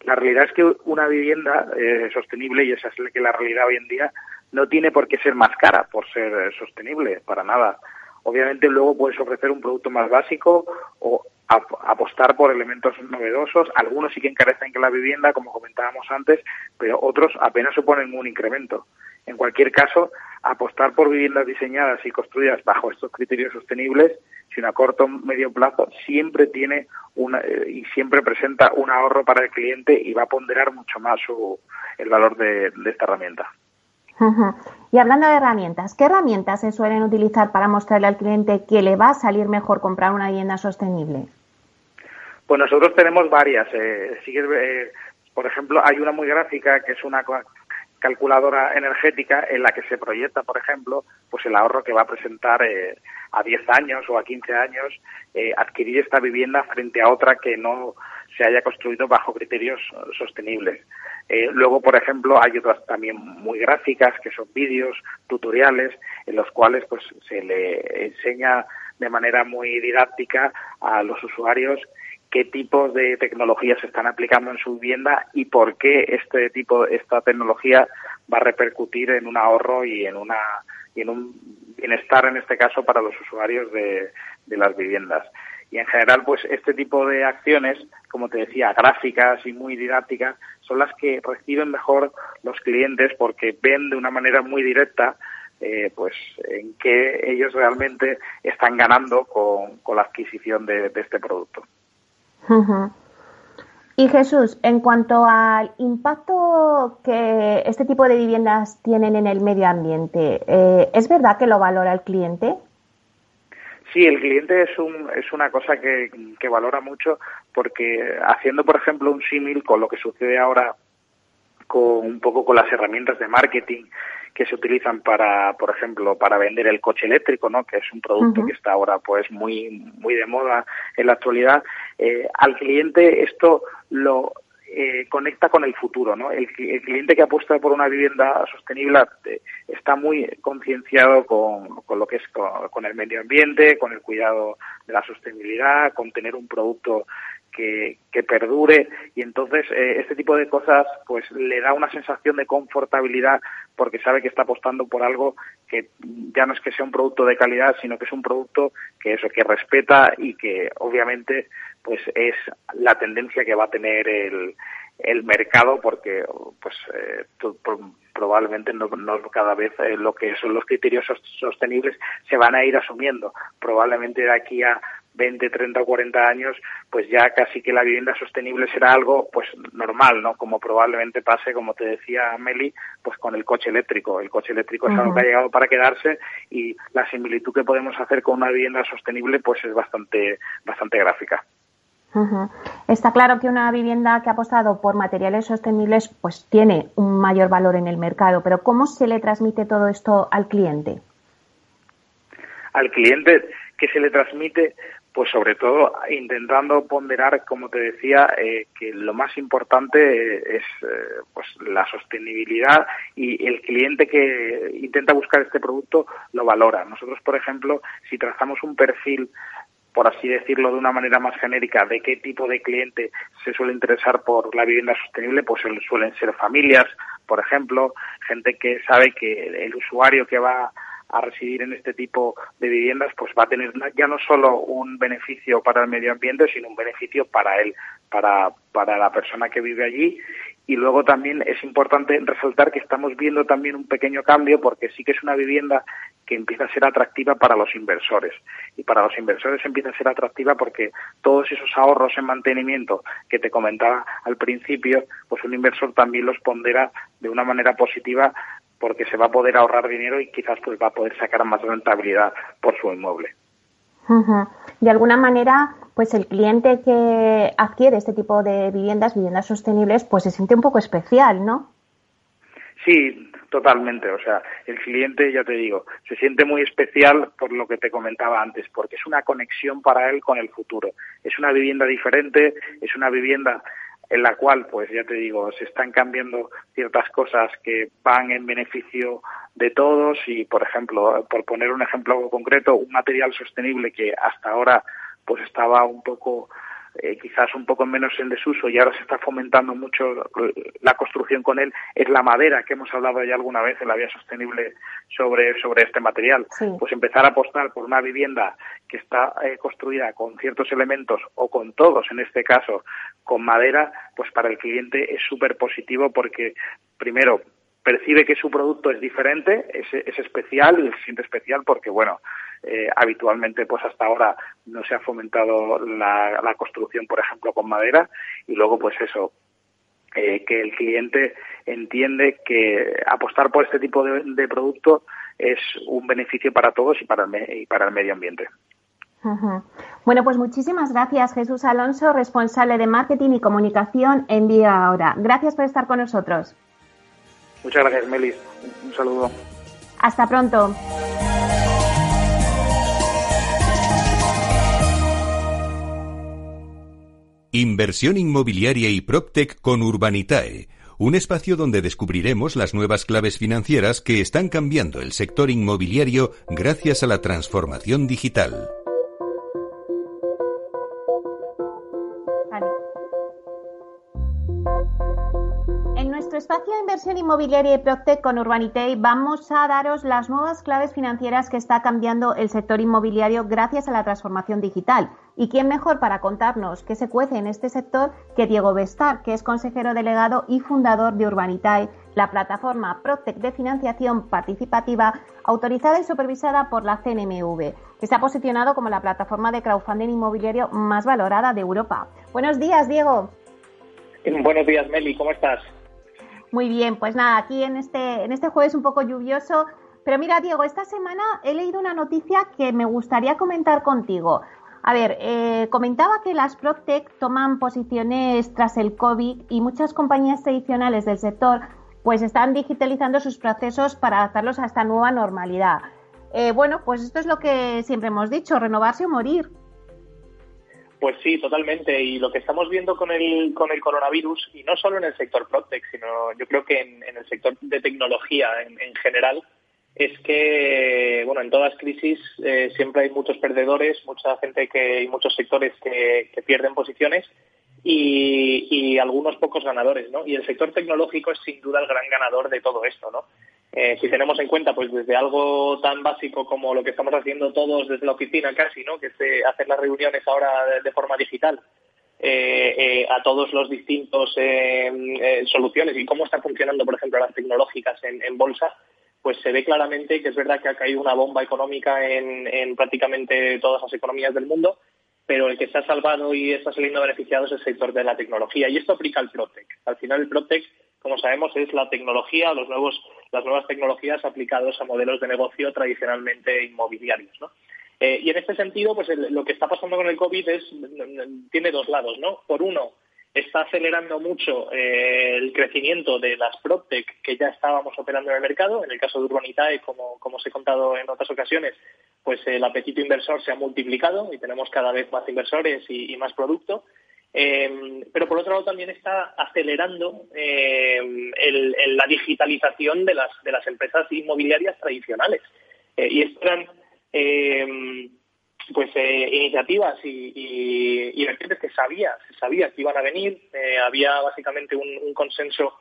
La realidad es que una vivienda eh, sostenible, y esa es la realidad hoy en día, no tiene por qué ser más cara por ser sostenible, para nada. Obviamente luego puedes ofrecer un producto más básico o apostar por elementos novedosos. Algunos sí que encarecen que la vivienda, como comentábamos antes, pero otros apenas suponen un incremento. En cualquier caso, apostar por viviendas diseñadas y construidas bajo estos criterios sostenibles, si a corto o medio plazo, siempre tiene una, eh, y siempre presenta un ahorro para el cliente y va a ponderar mucho más su, el valor de, esta herramienta. Y hablando de herramientas, ¿qué herramientas se suelen utilizar para mostrarle al cliente que le va a salir mejor comprar una vivienda sostenible? Pues nosotros tenemos varias. Eh, eh, por ejemplo, hay una muy gráfica que es una calculadora energética en la que se proyecta, por ejemplo, pues el ahorro que va a presentar eh, a 10 años o a 15 años adquirir esta vivienda frente a otra que no se haya construido bajo criterios sostenibles. Eh, luego, por ejemplo, hay otras también muy gráficas, que son vídeos, tutoriales, en los cuales pues se le enseña de manera muy didáctica a los usuarios qué tipos de tecnologías se están aplicando en su vivienda y por qué este tipo, esta tecnología va a repercutir en un ahorro y en una y en un bienestar en este caso para los usuarios de, de las viviendas. Y en general, pues este tipo de acciones, como te decía, gráficas y muy didácticas, son las que reciben mejor los clientes porque ven de una manera muy directa eh, pues en qué ellos realmente están ganando con, la adquisición de, este producto. Y Jesús, en cuanto al impacto que este tipo de viviendas tienen en el medio ambiente, eh, ¿es verdad que lo valora el cliente? Sí, el cliente es, un, es una cosa que, que valora mucho porque haciendo, por ejemplo, un símil con lo que sucede ahora con un poco con las herramientas de marketing que se utilizan para, por ejemplo, para vender el coche eléctrico, ¿no? Que es un producto que está ahora, pues, muy, muy de moda en la actualidad. Eh, al cliente esto lo eh, conecta con el futuro, ¿no? El, cliente que apuesta por una vivienda sostenible eh, está muy concienciado con, con, lo que es con, el medio ambiente, con el cuidado de la sostenibilidad, con tener un producto que, que perdure. Y entonces eh, este tipo de cosas pues le da una sensación de confortabilidad porque sabe que está apostando por algo que ya no es que sea un producto de calidad sino que es un producto que eso que respeta y que obviamente pues es la tendencia que va a tener el, el mercado porque pues eh, probablemente no, cada vez eh, lo que son los criterios sostenibles se van a ir asumiendo. Probablemente de aquí a 20, 30 o 40 años, pues ya casi que la vivienda sostenible será algo pues normal, ¿no? Como probablemente pase, como te decía Meli, pues con el coche eléctrico. El coche eléctrico es algo que ha llegado para quedarse y la similitud que podemos hacer con una vivienda sostenible pues es bastante bastante gráfica. Está claro que una vivienda que ha apostado por materiales sostenibles pues tiene un mayor valor en el mercado, pero ¿cómo se le transmite todo esto al cliente? Al cliente que se le transmite pues sobre todo intentando ponderar, como te decía, eh, que lo más importante es eh, pues la sostenibilidad y el cliente que intenta buscar este producto lo valora. Nosotros, por ejemplo, si trazamos un perfil por así decirlo de una manera más genérica, de qué tipo de cliente se suele interesar por la vivienda sostenible, pues suelen ser familias, por ejemplo, gente que sabe que el usuario que va a residir en este tipo de viviendas, pues va a tener ya no solo un beneficio para el medio ambiente, sino un beneficio para él, para, para la persona que vive allí. Y luego también es importante resaltar que estamos viendo también un pequeño cambio porque sí que es una vivienda que empieza a ser atractiva para los inversores. Y para los inversores empieza a ser atractiva porque todos esos ahorros en mantenimiento que te comentaba al principio, pues un inversor también los pondera de una manera positiva porque se va a poder ahorrar dinero y quizás pues va a poder sacar más rentabilidad por su inmueble. De alguna manera, pues el cliente que adquiere este tipo de viviendas, viviendas sostenibles, pues se siente un poco especial, ¿no? Sí, totalmente. O sea, el cliente, ya te digo, se siente muy especial por lo que te comentaba antes, porque es una conexión para él con el futuro. Es una vivienda diferente, es una vivienda en la cual, pues ya te digo, se están cambiando ciertas cosas que van en beneficio de todos y, por ejemplo, por poner un ejemplo concreto, un material sostenible que hasta ahora pues estaba un poco eh, quizás un poco menos en desuso y ahora se está fomentando mucho la construcción con él, es la madera, que hemos hablado ya alguna vez en la vía sostenible sobre, sobre este material. Pues empezar a apostar por una vivienda que está eh, construida con ciertos elementos o con todos, en este caso, con madera, pues para el cliente es súper positivo porque, primero, percibe que su producto es diferente, es, es especial y se siente especial porque, bueno, eh, habitualmente pues hasta ahora no se ha fomentado la, construcción, por ejemplo, con madera y luego pues eso, eh, que el cliente entiende que apostar por este tipo de, producto es un beneficio para todos y para el, y para el medio ambiente. Bueno, pues muchísimas gracias, Jesús Alonso, responsable de marketing y comunicación en Vía Ahora. Gracias por estar con nosotros. Muchas gracias, Melis. Un saludo. Hasta pronto. Inversión inmobiliaria y PropTech con Urbanitae, un espacio donde descubriremos las nuevas claves financieras que están cambiando el sector inmobiliario gracias a la transformación digital. Espacio de inversión inmobiliaria y Proctec con Urbanitei vamos a daros las nuevas claves financieras que está cambiando el sector inmobiliario gracias a la transformación digital. ¿Y quién mejor para contarnos qué se cuece en este sector que Diego Bestar, que es consejero delegado y fundador de Urbanitae, la plataforma Proctec de financiación participativa autorizada y supervisada por la CNMV, que se ha posicionado como la plataforma de crowdfunding inmobiliario más valorada de Europa. Buenos días, Diego. Buenos días, Meli, ¿cómo estás? Muy bien, pues nada, aquí en este, en este jueves un poco lluvioso. Pero mira, Diego, esta semana he leído una noticia que me gustaría comentar contigo. A ver, eh, comentaba que las PropTech toman posiciones tras el COVID y muchas compañías tradicionales del sector pues están digitalizando sus procesos para adaptarlos a esta nueva normalidad. Eh, bueno, pues esto es lo que siempre hemos dicho, renovarse o morir. Pues sí, totalmente. Y lo que estamos viendo con el, con el coronavirus, y no solo en el sector Protec, sino yo creo que en, el sector de tecnología en, general, es que, bueno, en todas crisis eh, siempre hay muchos perdedores, mucha gente que, y muchos sectores que, pierden posiciones y, y, algunos pocos ganadores, ¿no? Y el sector tecnológico es sin duda el gran ganador de todo esto, ¿no? Eh, si tenemos en cuenta, pues desde algo tan básico como lo que estamos haciendo todos desde la oficina casi, ¿no? Que es hacer las reuniones ahora de, forma digital, eh, eh, a todos los distintos soluciones y cómo están funcionando, por ejemplo, las tecnológicas en, bolsa, pues se ve claramente que es verdad que ha caído una bomba económica en, prácticamente todas las economías del mundo, pero el que se ha salvado y está saliendo beneficiado es el sector de la tecnología. Y esto aplica al Protec. Al final el Protec como sabemos, es la tecnología, los nuevos, las nuevas tecnologías aplicadas a modelos de negocio tradicionalmente inmobiliarios. ¿no? Eh, y en este sentido, pues lo que está pasando con el COVID es, tiene dos lados. ¿no? Por uno, está acelerando mucho eh, el crecimiento de las PropTech que ya estábamos operando en el mercado. En el caso de Urbanitae, como, como os he contado en otras ocasiones, pues el apetito inversor se ha multiplicado y tenemos cada vez más inversores y más producto. Eh, pero por otro lado también está acelerando eh, la digitalización de las, de las empresas inmobiliarias tradicionales. Eh, y estas eran pues iniciativas y, y, que sabía, se sabía que iban a venir. había básicamente un, consenso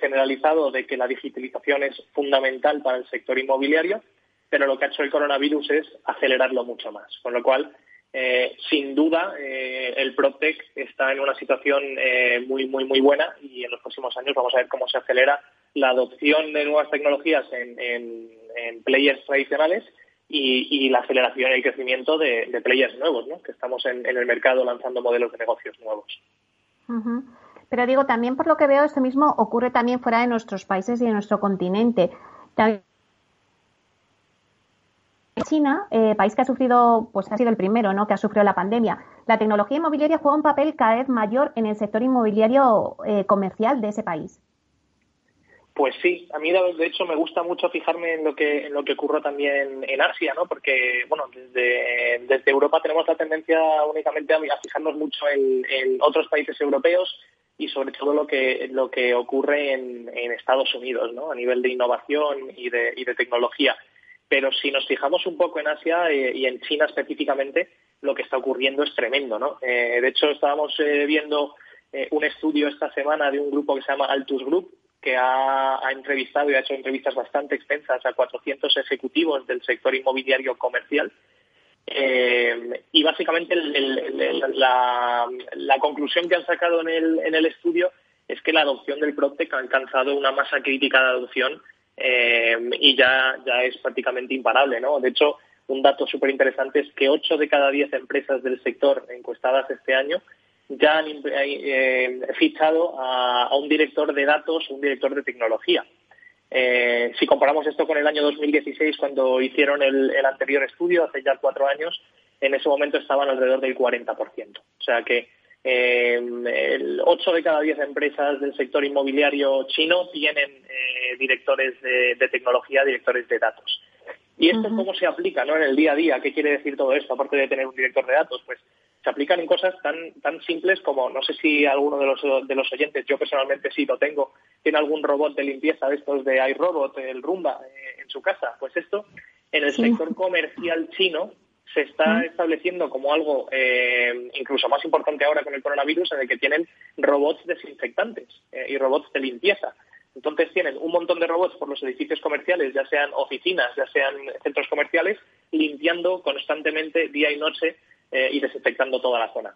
generalizado de que la digitalización es fundamental para el sector inmobiliario, pero lo que ha hecho el coronavirus es acelerarlo mucho más. Con lo cual, eh, sin duda, eh, el PropTech está en una situación eh, muy, muy, muy buena y en los próximos años vamos a ver cómo se acelera la adopción de nuevas tecnologías en, players tradicionales y, la aceleración y el crecimiento de, players nuevos, ¿no? que estamos en, el mercado lanzando modelos de negocios nuevos. Pero digo, también por lo que veo, esto mismo ocurre también fuera de nuestros países y de nuestro continente. China, eh, país que ha sufrido, pues ha sido el primero, ¿no? Que ha sufrido la pandemia. La tecnología inmobiliaria juega un papel cada vez mayor en el sector inmobiliario eh, comercial de ese país. Pues sí, a mí de hecho me gusta mucho fijarme en lo que en lo que ocurre también en Asia, ¿no? Porque bueno, desde, desde Europa tenemos la tendencia únicamente a, fijarnos mucho en, otros países europeos y sobre todo lo que lo que ocurre en, Estados Unidos, ¿no? A nivel de innovación y de, y de tecnología. Pero si nos fijamos un poco en Asia eh, y en China específicamente, lo que está ocurriendo es tremendo, ¿no? Eh, de hecho, estábamos eh, viendo un estudio esta semana de un grupo que se llama Altus Group, que ha, entrevistado y ha hecho entrevistas bastante extensas a 400 ejecutivos del sector inmobiliario comercial. y básicamente la, conclusión que han sacado en el, en el estudio es que la adopción del PropTech ha alcanzado una masa crítica de adopción eh, y ya, ya es prácticamente imparable, ¿no? De hecho, un dato súper interesante es que 8 de cada 10 empresas del sector encuestadas este año ya han eh, fichado a, un director de datos, un director de tecnología. Eh, si comparamos esto con el año 2016, cuando hicieron el, anterior estudio, hace ya cuatro años, en ese momento estaban alrededor del 40%. O sea que eh, el 8 de cada 10 empresas del sector inmobiliario chino tienen eh, directores de, tecnología, directores de datos. ¿Y esto cómo se aplica ¿no? en el día a día? ¿Qué quiere decir todo esto? Aparte de tener un director de datos, pues se aplican en cosas tan, tan simples como, no sé si alguno de los, de los oyentes, yo personalmente sí lo tengo, tiene algún robot de limpieza de estos de iRobot, el Rumba, eh, en su casa. Pues esto, en el sector comercial chino, se está estableciendo como algo eh, incluso más importante ahora con el coronavirus, en el que tienen robots desinfectantes eh, y robots de limpieza. Entonces tienen un montón de robots por los edificios comerciales, ya sean oficinas, ya sean centros comerciales, limpiando constantemente día y noche eh, y desinfectando toda la zona.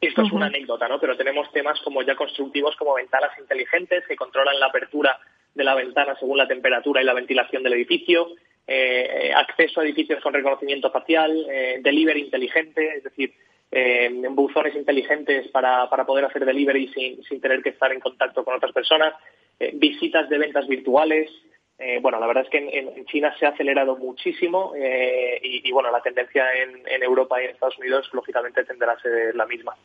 Esto es una anécdota, ¿no? Pero tenemos temas como ya constructivos, como ventanas inteligentes que controlan la apertura de la ventana según la temperatura y la ventilación del edificio, eh, acceso a edificios con reconocimiento facial, eh, delivery inteligente, es decir, eh, buzones inteligentes para, para, poder hacer delivery sin, sin, tener que estar en contacto con otras personas, visitas de ventas virtuales, eh, bueno, la verdad es que en, China se ha acelerado muchísimo eh, y, bueno, la tendencia en, Europa y en Estados Unidos lógicamente tendrá a ser la misma.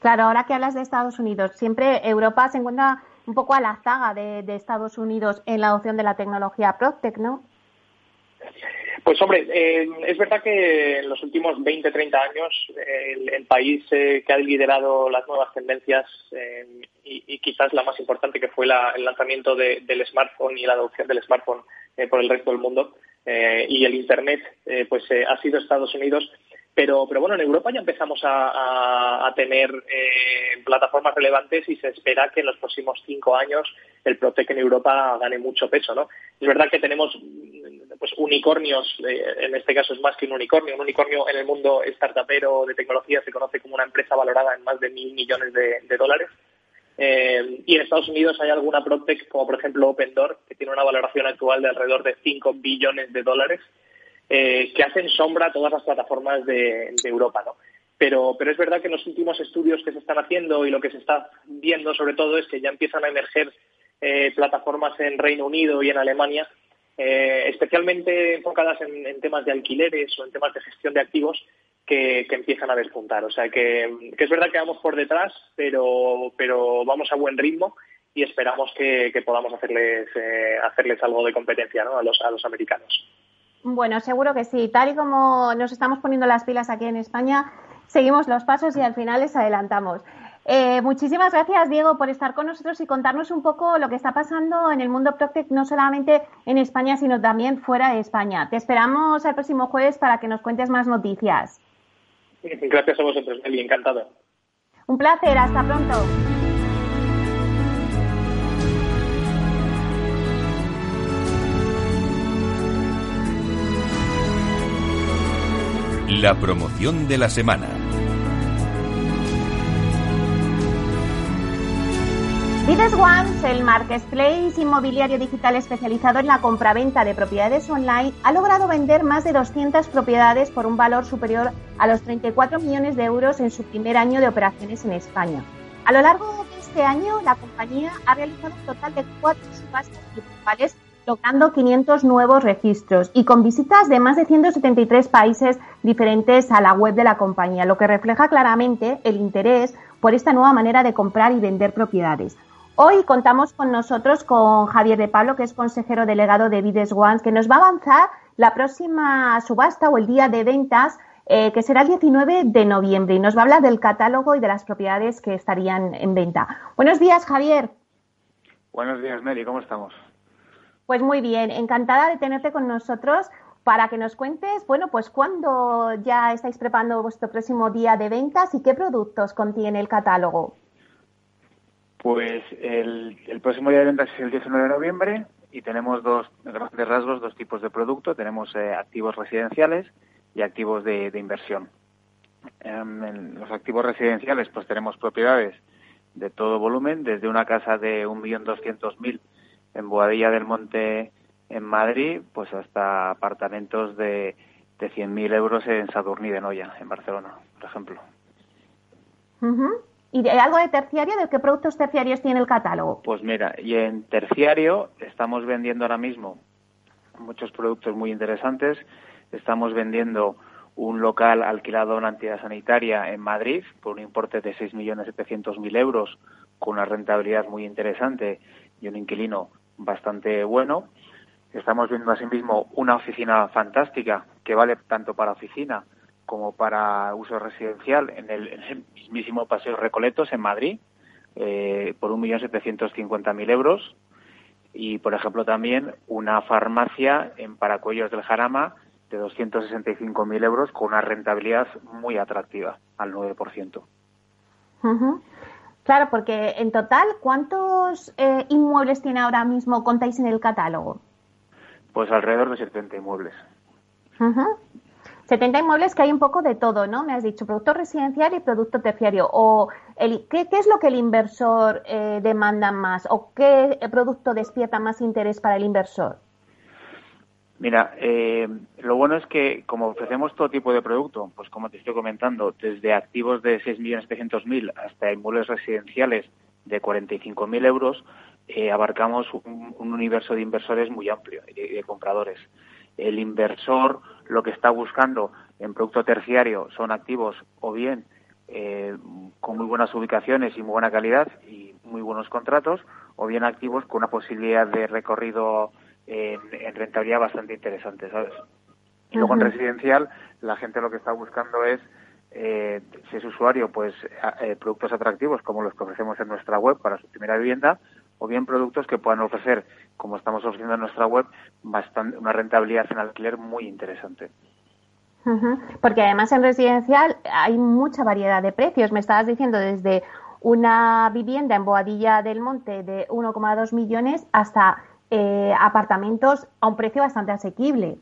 Claro, ahora que hablas de Estados Unidos, siempre Europa se encuentra un poco a la zaga de, Estados Unidos en la adopción de la tecnología Proctec, ¿no? Pues hombre, eh, es verdad que en los últimos 20, 30 años el, país eh, que ha liderado las nuevas tendencias eh, y, quizás la más importante que fue el lanzamiento del smartphone y la adopción del smartphone por el resto del mundo y el Internet, pues ha sido Estados Unidos. Pero, pero bueno, en Europa ya empezamos a, tener plataformas relevantes y se espera que en los próximos cinco años el Protec en Europa gane mucho peso, ¿no? Es verdad que tenemos pues unicornios, eh, en este caso es más que un unicornio, un unicornio en el mundo startupero de tecnología se conoce como una empresa valorada en más de mil millones de, dólares. Eh, y en Estados Unidos hay alguna PropTech, como por ejemplo OpenDoor, que tiene una valoración actual de alrededor de 5 billones de dólares, eh, que hacen sombra a todas las plataformas de, Europa, ¿no? Pero, pero es verdad que en los últimos estudios que se están haciendo y lo que se está viendo sobre todo es que ya empiezan a emerger plataformas en Reino Unido y en Alemania eh, especialmente enfocadas en, temas de alquileres o en temas de gestión de activos que, empiezan a despuntar. O sea que, es verdad que vamos por detrás, pero, pero vamos a buen ritmo y esperamos que, podamos hacerles, eh, hacerles algo de competencia a, los, a los americanos. Bueno, seguro que sí. Tal y como nos estamos poniendo las pilas aquí en España, seguimos los pasos y al final les adelantamos. Eh, muchísimas gracias, Diego, por estar con nosotros y contarnos un poco lo que está pasando en el mundo Proctec, no solamente en España, sino también fuera de España. Te esperamos el próximo jueves para que nos cuentes más noticias. Gracias a vosotros, Meli, encantado. Un placer, hasta pronto. La promoción de la semana. Bides One, el marketplace inmobiliario digital especializado en la compraventa de propiedades online, ha logrado vender más de 200 propiedades por un valor superior a los 34 millones de euros en su primer año de operaciones en España. A lo largo de este año, la compañía ha realizado un total de cuatro subastas principales, logrando 500 nuevos registros y con visitas de más de 173 países diferentes a la web de la compañía, lo que refleja claramente el interés por esta nueva manera de comprar y vender propiedades. Hoy contamos con nosotros con Javier de Pablo, que es consejero delegado de Vides One, que nos va a avanzar la próxima subasta o el día de ventas, eh, que será el 19 de noviembre, y nos va a hablar del catálogo y de las propiedades que estarían en venta. Buenos días, Javier. Buenos días, Mary, ¿cómo estamos? Pues muy bien, encantada de tenerte con nosotros para que nos cuentes, bueno, pues cuándo ya estáis preparando vuestro próximo día de ventas y qué productos contiene el catálogo. Pues el, próximo día de ventas es el 19 de noviembre y tenemos dos grandes rasgos, dos tipos de producto. Tenemos eh, activos residenciales y activos de, inversión. Em, en los activos residenciales, pues tenemos propiedades de todo volumen, desde una casa de 1.200.000 en Boadilla del Monte, en Madrid, pues hasta apartamentos de, de 100.000 euros en Sadurní de Noya, en Barcelona, por ejemplo. ¿Y de algo de terciario? ¿De qué productos terciarios tiene el catálogo? Pues mira, y en terciario estamos vendiendo ahora mismo muchos productos muy interesantes. Estamos vendiendo un local alquilado a una entidad sanitaria en Madrid por un importe de 6.700.000 euros con una rentabilidad muy interesante y un inquilino bastante bueno. Estamos viendo asimismo una oficina fantástica que vale tanto para oficina como para uso residencial en el, mismísimo Paseo Recoletos en Madrid eh, por 1.750.000 euros y, por ejemplo, también una farmacia en Paracuellos del Jarama de 265.000 euros con una rentabilidad muy atractiva, al 9%. Claro, porque en total, ¿cuántos eh, inmuebles tiene ahora mismo, contáis en el catálogo? Pues alrededor de 70 inmuebles. 70 inmuebles que hay un poco de todo, ¿no? Me has dicho producto residencial y producto terciario. O el, ¿qué, es lo que el inversor eh, demanda más? ¿O qué producto despierta más interés para el inversor? Mira, eh, lo bueno es que como ofrecemos todo tipo de producto, pues como te estoy comentando, desde activos de 6.700.000 hasta inmuebles residenciales de 45.000 euros, eh, abarcamos un, universo de inversores muy amplio y de, compradores. El inversor lo que está buscando en producto terciario son activos o bien eh, con muy buenas ubicaciones y muy buena calidad y muy buenos contratos, o bien activos con una posibilidad de recorrido en, rentabilidad bastante interesante, ¿sabes? Y luego en residencial la gente lo que está buscando es eh, si es usuario, pues eh, productos atractivos como los que ofrecemos en nuestra web para su primera vivienda, o bien productos que puedan ofrecer, como estamos ofreciendo en nuestra web, bastante, una rentabilidad en alquiler muy interesante. Porque además en residencial hay mucha variedad de precios. Me estabas diciendo desde una vivienda en Boadilla del Monte de 1,2 millones hasta eh, apartamentos a un precio bastante asequible.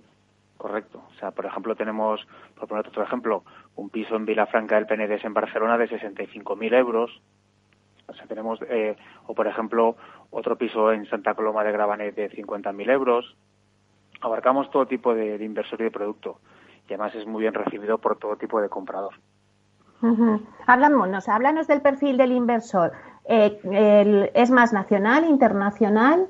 Correcto. O sea, por ejemplo, tenemos, por poner otro ejemplo, un piso en Vilafranca del Penedés en Barcelona de 65.000 euros. O sea, tenemos, eh, o por ejemplo, otro piso en Santa Coloma de Gravanet de 50.000 euros. Abarcamos todo tipo de, inversor y de producto. Y además es muy bien recibido por todo tipo de comprador. Háblanos, háblanos del perfil del inversor. Eh, ¿Es más nacional, internacional?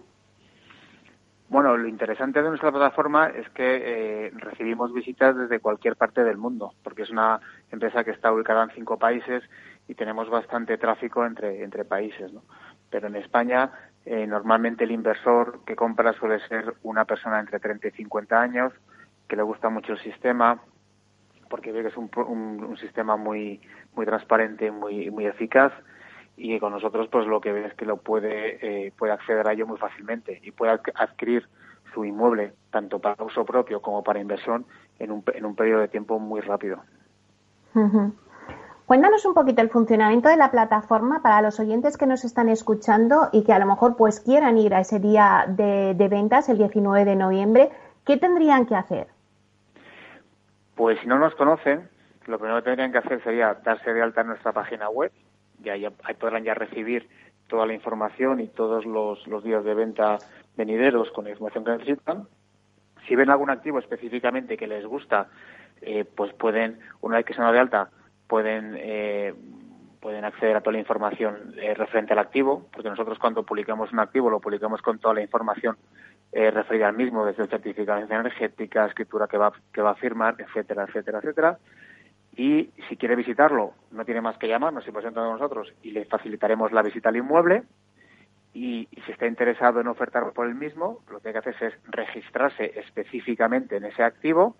Bueno, lo interesante de nuestra plataforma es que eh, recibimos visitas desde cualquier parte del mundo, porque es una empresa que está ubicada en cinco países y tenemos bastante tráfico entre, entre países. ¿no? Pero en España, eh, normalmente el inversor que compra suele ser una persona entre 30 y 50 años, que le gusta mucho el sistema, porque ve que es un, un, sistema muy, muy transparente, muy, muy eficaz y con nosotros pues lo que ves es que lo puede, eh, puede acceder a ello muy fácilmente y puede adquirir su inmueble tanto para uso propio como para inversión en un, en un periodo de tiempo muy rápido. Cuéntanos un poquito el funcionamiento de la plataforma para los oyentes que nos están escuchando y que a lo mejor pues quieran ir a ese día de, de ventas el 19 de noviembre. ¿Qué tendrían que hacer? Pues si no nos conocen, lo primero que tendrían que hacer sería darse de alta en nuestra página web, y ahí, podrán ya recibir toda la información y todos los, días de venta venideros con la información que necesitan. Si ven algún activo específicamente que les gusta, eh, pues pueden, una vez que se de alta, pueden eh, pueden acceder a toda la información eh, referente al activo, porque nosotros cuando publicamos un activo lo publicamos con toda la información referida al mismo, desde certificación energética, escritura que va, que va a firmar, etcétera, etcétera, etcétera. Y si quiere visitarlo, no tiene más que llamarnos y presenta a nosotros y le facilitaremos la visita al inmueble. Y, si está interesado en ofertar por el mismo, lo que hay que hacer es registrarse específicamente en ese activo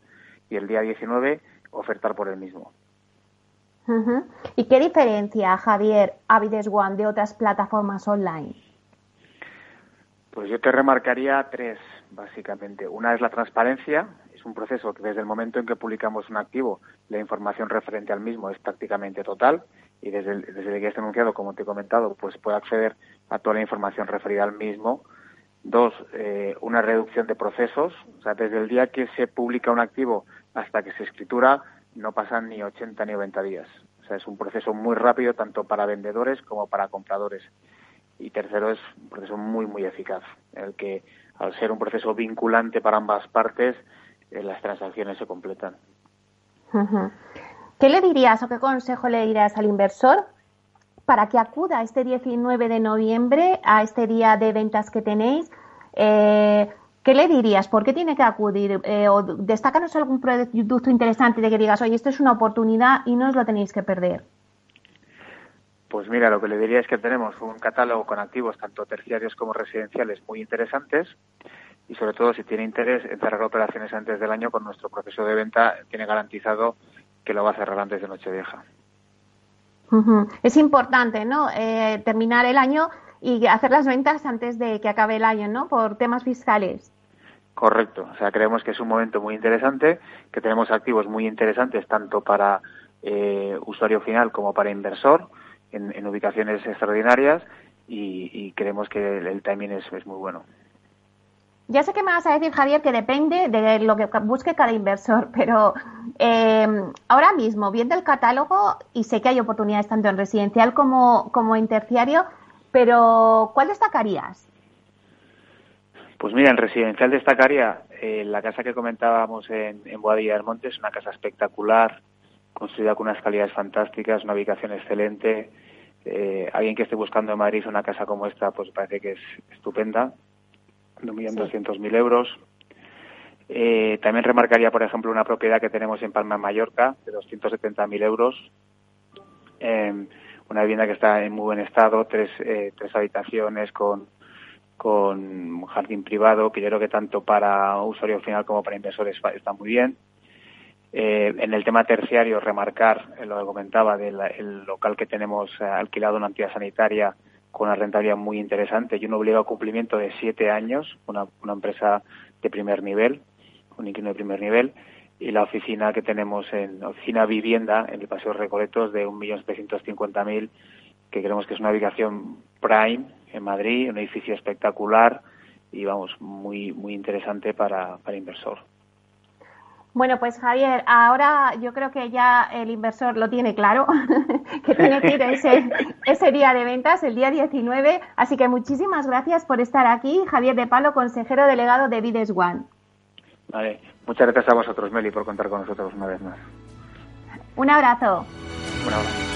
y el día 19 ofertar por el mismo. ¿Y qué diferencia, Javier, Avides One de otras plataformas online? Pues yo te remarcaría tres, básicamente. Una es la transparencia, es un proceso que desde el momento en que publicamos un activo, la información referente al mismo es prácticamente total y desde desde que es denunciado, como te he comentado, pues puede acceder a toda la información referida al mismo. Dos, eh, una reducción de procesos. O sea, desde el día que se publica un activo hasta que se escritura, no pasan ni 80 ni 90 días. O sea, es un proceso muy rápido tanto para vendedores como para compradores. Y tercero, es un proceso muy, muy eficaz, en el que al ser un proceso vinculante para ambas partes, eh, las transacciones se completan. ¿Qué le dirías o qué consejo le dirías al inversor para que acuda este 19 de noviembre a este día de ventas que tenéis? Eh, ¿Qué le dirías? ¿Por qué tiene que acudir? Eh, o destácanos algún producto interesante de que digas, oye, esto es una oportunidad y no os lo tenéis que perder. Pues mira, lo que le diría es que tenemos un catálogo con activos tanto terciarios como residenciales muy interesantes y sobre todo si tiene interés en cerrar operaciones antes del año con nuestro proceso de venta tiene garantizado que lo va a cerrar antes de Nochevieja. Es importante, ¿no? Eh, terminar el año y hacer las ventas antes de que acabe el año, ¿no? Por temas fiscales. Correcto. O sea, creemos que es un momento muy interesante, que tenemos activos muy interesantes tanto para eh, usuario final como para inversor en, ubicaciones extraordinarias y, creemos que el, timing es, muy bueno. Ya sé que me vas a decir, Javier, que depende de lo que busque cada inversor, [LAUGHS] pero eh, ahora mismo, viendo el catálogo, y sé que hay oportunidades tanto en residencial como, como en terciario, pero ¿cuál destacarías? Pues mira, en residencial destacaría eh, la casa que comentábamos en, en Boadilla del Monte, es una casa espectacular, construida con unas calidades fantásticas, una ubicación excelente. Eh, alguien que esté buscando en Madrid una casa como esta, pues parece que es estupenda, de 1.200.000 euros. Eh, también remarcaría, por ejemplo, una propiedad que tenemos en Palma, Mallorca, de 270.000 euros. Eh, una vivienda que está en muy buen estado, tres, eh, tres habitaciones con, con jardín privado, que yo creo que tanto para usuario final como para inversores está muy bien. Eh, en el tema terciario, remarcar eh, lo que comentaba del local que tenemos eh, alquilado en una entidad sanitaria con una rentabilidad muy interesante y un obligado cumplimiento de siete años, una, una empresa de primer nivel, un inquilino de primer nivel, y la oficina que tenemos en oficina vivienda en el Paseo Recoletos de 1.750.000, que creemos que es una ubicación prime en Madrid, un edificio espectacular y vamos, muy, muy interesante para, para inversor. Bueno, pues Javier, ahora yo creo que ya el inversor lo tiene claro, [LAUGHS] que tiene que ir ese, ese día de ventas, el día 19. Así que muchísimas gracias por estar aquí, Javier de Palo, consejero delegado de Vides One. Vale, muchas gracias a vosotros, Meli, por contar con nosotros una vez más. Un abrazo. Un abrazo.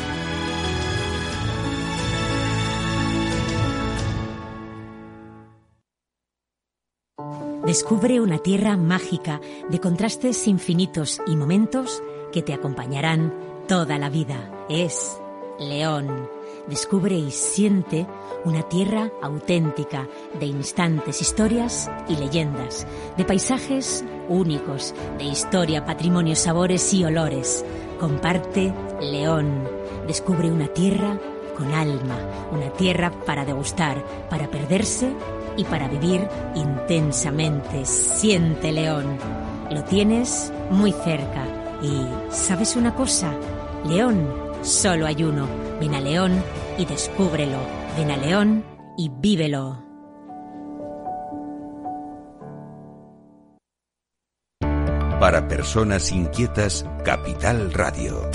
Descubre una tierra mágica de contrastes infinitos y momentos que te acompañarán toda la vida. Es León. Descubre y siente una tierra auténtica de instantes, historias y leyendas, de paisajes únicos, de historia, patrimonio, sabores y olores. Comparte León. Descubre una tierra con alma, una tierra para degustar, para perderse y para vivir intensamente. Siente León. Lo tienes muy cerca. Y ¿sabes una cosa? León, solo hay uno. Ven a León y descúbrelo. Ven a León y vívelo. Para personas inquietas, Capital Radio.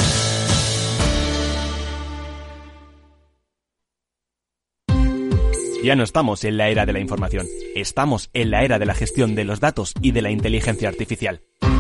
Ya no estamos en la era de la información, estamos en la era de la gestión de los datos y de la inteligencia artificial.